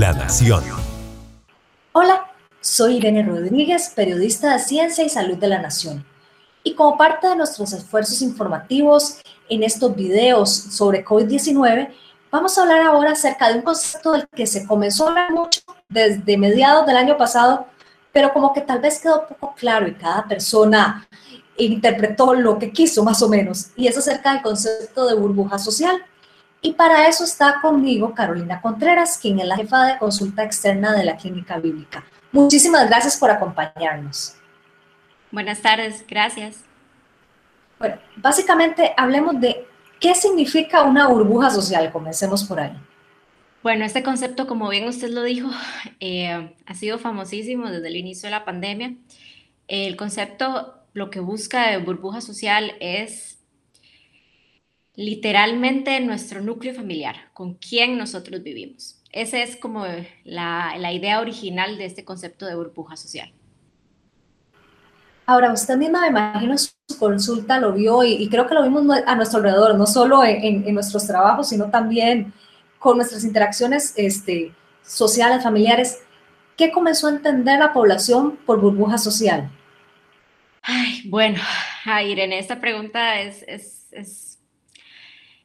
La Nación. Hola, soy Irene Rodríguez, periodista de Ciencia y Salud de la Nación. Y como parte de nuestros esfuerzos informativos en estos videos sobre COVID-19, vamos a hablar ahora acerca de un concepto del que se comenzó a hablar mucho desde mediados del año pasado, pero como que tal vez quedó poco claro y cada persona interpretó lo que quiso más o menos, y es acerca del concepto de burbuja social. Y para eso está conmigo Carolina Contreras, quien es la jefa de consulta externa de la Clínica Bíblica. Muchísimas gracias por acompañarnos. Buenas tardes, gracias. Bueno, básicamente hablemos de qué significa una burbuja social. Comencemos por ahí. Bueno, este concepto, como bien usted lo dijo, eh, ha sido famosísimo desde el inicio de la pandemia. El concepto lo que busca de burbuja social es literalmente nuestro núcleo familiar, con quién nosotros vivimos. Esa es como la, la idea original de este concepto de burbuja social. Ahora, usted misma me imagino su consulta lo vio y, creo que lo vimos a nuestro alrededor, no solo en, en, nuestros trabajos, sino también con nuestras interacciones este, sociales, familiares. ¿Qué comenzó a entender la población por burbuja social? Ay, bueno, ay, Irene, esta pregunta es, es, es,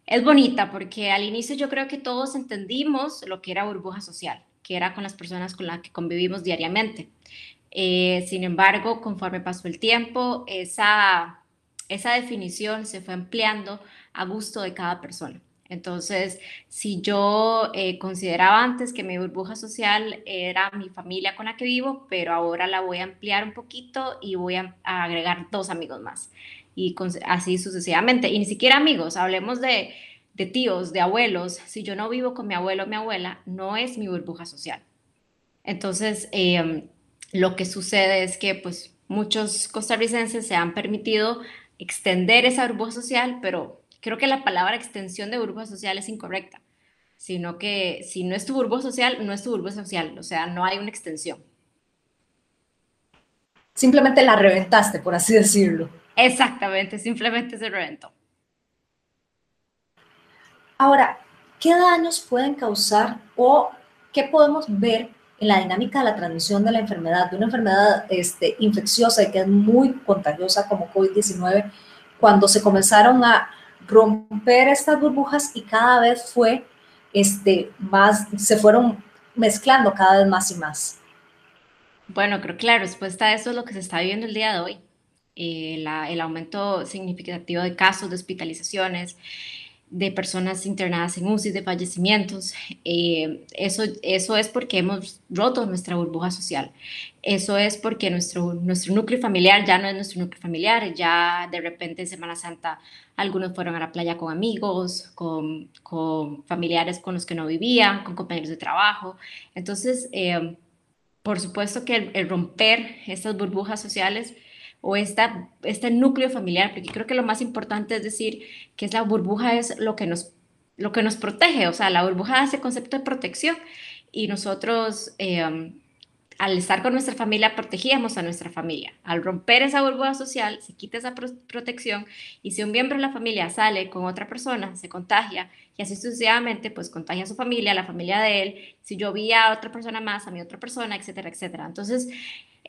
es bonita porque al inicio yo creo que todos entendimos lo que era burbuja social, que era con las personas con las que convivimos diariamente. Eh, sin embargo, conforme pasó el tiempo, esa, esa definición se fue ampliando a gusto de cada persona. Entonces, si yo eh, consideraba antes que mi burbuja social era mi familia con la que vivo, pero ahora la voy a ampliar un poquito y voy a, agregar dos amigos más. Y así sucesivamente. Y ni siquiera amigos, hablemos de, de tíos, de abuelos. Si yo no vivo con mi abuelo o mi abuela, no es mi burbuja social. Entonces, eh, lo que sucede es que pues muchos costarricenses se han permitido extender esa burbuja social, pero creo que la palabra extensión de burbuja social es incorrecta, sino que si no es tu burbuja social, no es tu burbuja social, o sea, no hay una extensión. Simplemente la reventaste, por así decirlo. Exactamente, simplemente se reventó. Ahora, ¿qué daños pueden causar o qué podemos ver en la dinámica de la transmisión de la enfermedad, de una enfermedad este, infecciosa y que es muy contagiosa como COVID-19, cuando se comenzaron a romper estas burbujas y cada vez fue este, más, se fueron mezclando cada vez más y más. Bueno, creo que la respuesta a eso es lo que se está viviendo el día de hoy. Eh, el aumento significativo de casos de hospitalizaciones, de personas internadas en UCI, de fallecimientos. Eh, eso, eso es porque hemos roto nuestra burbuja social. Eso es porque nuestro, nuestro núcleo familiar ya no es nuestro núcleo familiar. Ya de repente en Semana Santa algunos fueron a la playa con amigos, con, con familiares con los que no vivían, con compañeros de trabajo. Entonces, eh, por supuesto que el romper estas burbujas sociales o esta, este núcleo familiar, porque creo que lo más importante es decir que es la burbuja es lo que nos, lo que nos protege, o sea, la burbuja hace concepto de protección y nosotros eh, al estar con nuestra familia protegíamos a nuestra familia. Al romper esa burbuja social se quita esa protección y si un miembro de la familia sale con otra persona, se contagia y así sucesivamente, pues contagia a su familia, a la familia de él, si yo vi a otra persona más, a mi otra persona, etcétera, etcétera. Entonces,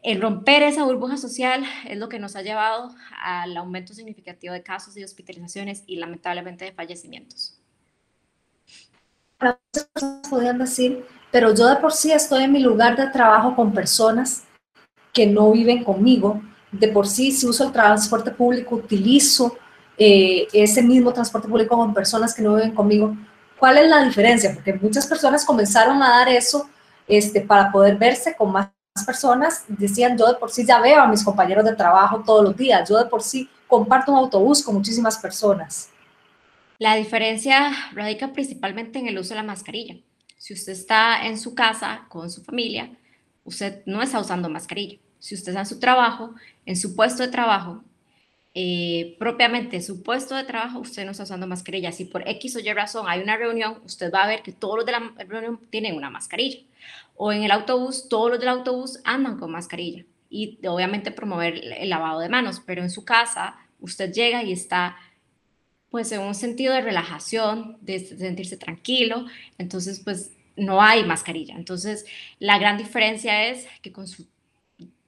el romper esa burbuja social es lo que nos ha llevado al aumento significativo de casos de hospitalizaciones y lamentablemente de fallecimientos. Podrían decir, pero yo de por sí estoy en mi lugar de trabajo con personas que no viven conmigo. De por sí, si uso el transporte público, utilizo eh, ese mismo transporte público con personas que no viven conmigo. ¿Cuál es la diferencia? Porque muchas personas comenzaron a dar eso este, para poder verse con más personas decían, yo de por sí ya veo a mis compañeros de trabajo todos los días, yo de por sí comparto un autobús con muchísimas personas. La diferencia radica principalmente en el uso de la mascarilla. Si usted está en su casa con su familia, usted no está usando mascarilla. Si usted está en su trabajo, en su puesto de trabajo, eh, propiamente su puesto de trabajo, usted no está usando mascarilla. Si por X o Y razón hay una reunión, usted va a ver que todos los de la reunión tienen una mascarilla. O en el autobús, todos los del autobús andan con mascarilla. Y obviamente promover el lavado de manos, pero en su casa usted llega y está pues en un sentido de relajación, de sentirse tranquilo. Entonces, pues no hay mascarilla. Entonces, la gran diferencia es que con su,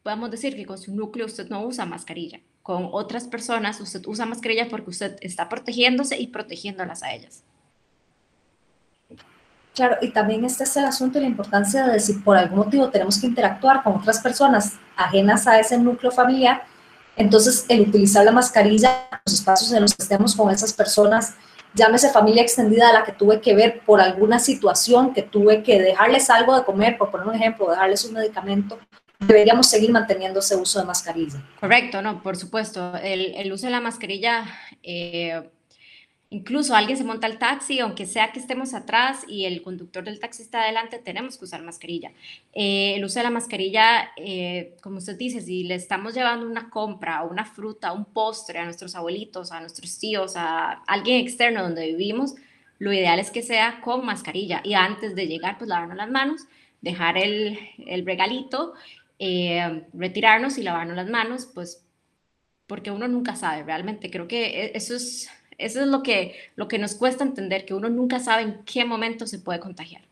podemos decir que con su núcleo usted no usa mascarilla. Con otras personas usted usa mascarilla porque usted está protegiéndose y protegiéndolas a ellas. Claro, y también este es el asunto y la importancia de si por algún motivo tenemos que interactuar con otras personas ajenas a ese núcleo familiar, entonces el utilizar la mascarilla en los espacios en los que estemos con esas personas llámese familia extendida a la que tuve que ver por alguna situación, que tuve que dejarles algo de comer, por poner un ejemplo, dejarles un medicamento, deberíamos seguir manteniendo ese uso de mascarilla. Correcto, no, por supuesto. El, el uso de la mascarilla eh, Incluso alguien se monta al taxi, aunque sea que estemos atrás y el conductor del taxi está adelante, tenemos que usar mascarilla. Eh, el uso de la mascarilla, eh, como usted dice, si le estamos llevando una compra, una fruta, un postre a nuestros abuelitos, a nuestros tíos, a alguien externo donde vivimos, lo ideal es que sea con mascarilla y antes de llegar, pues lavarnos las manos, dejar el, el regalito, eh, retirarnos y lavarnos las manos, pues porque uno nunca sabe, realmente creo que e, eso es eso es lo que, lo que nos cuesta entender, que uno nunca sabe en qué momento se puede contagiar.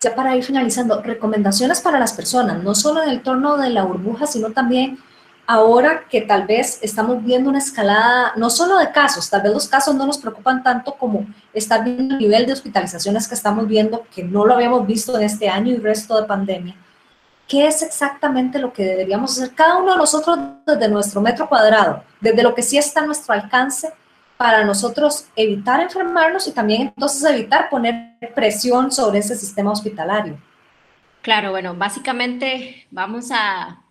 Ya para ir finalizando, recomendaciones para las personas, no solo en el torno de la burbuja, sino también ahora que tal vez estamos viendo una escalada, no solo de casos, tal vez los casos no nos preocupan tanto como estar viendo el nivel de hospitalizaciones que estamos viendo, que no lo habíamos visto en este año y resto de pandemia, qué es exactamente lo que deberíamos hacer cada uno de nosotros desde nuestro metro cuadrado, desde lo que sí está a nuestro alcance para nosotros evitar enfermarnos y también entonces evitar poner presión sobre ese sistema hospitalario. Claro, bueno, básicamente vamos a,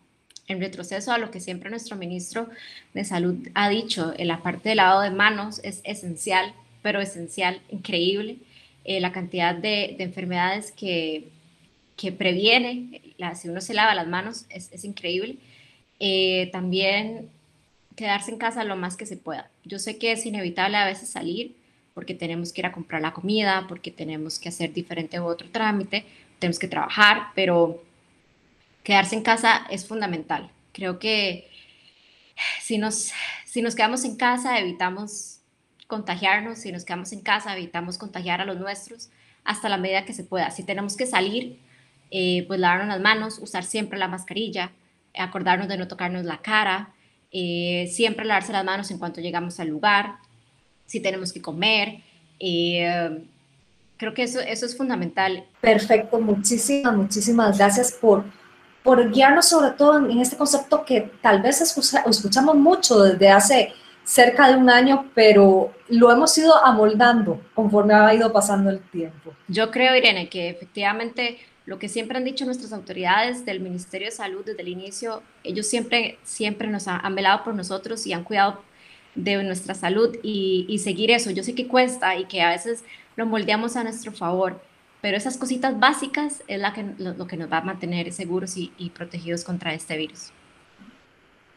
en retroceso a lo que siempre nuestro ministro de Salud ha dicho, en la parte del lavado de manos es esencial, pero esencial, increíble, eh, la cantidad de, de enfermedades que que previene, si uno se lava las manos, es, increíble. Eh, también quedarse en casa lo más que se pueda. Yo sé que es inevitable a veces salir porque tenemos que ir a comprar la comida, porque tenemos que hacer diferente u otro trámite, tenemos que trabajar, pero quedarse en casa es fundamental. Creo que si nos, si nos quedamos en casa evitamos contagiarnos, si nos quedamos en casa evitamos contagiar a los nuestros hasta la medida que se pueda. Si tenemos que salir, eh, pues lavarnos las manos, usar siempre la mascarilla, acordarnos de no tocarnos la cara, eh, siempre lavarse las manos en cuanto llegamos al lugar, si tenemos que comer. Eh, creo que eso, eso es fundamental. Perfecto, muchísimas, muchísimas gracias por, por guiarnos sobre todo en, este concepto que tal vez escuchamos mucho desde hace cerca de un año, pero lo hemos ido amoldando conforme ha ido pasando el tiempo. Yo creo, Irene, que efectivamente lo que siempre han dicho nuestras autoridades del Ministerio de Salud desde el inicio, ellos siempre, siempre nos han, velado por nosotros y han cuidado de nuestra salud y, seguir eso. Yo sé que cuesta y que a veces lo moldeamos a nuestro favor, pero esas cositas básicas es la que, lo, que nos va a mantener seguros y, y protegidos contra este virus.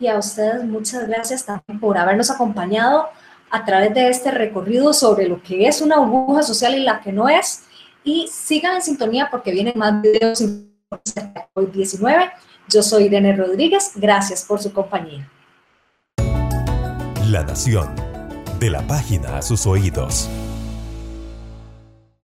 Y a ustedes muchas gracias también por habernos acompañado a través de este recorrido sobre lo que es una burbuja social y la que no es y sigan en sintonía porque vienen más videos COVID-19. Yo soy Irene Rodríguez, gracias por su compañía. La Nación, de la página a sus oídos.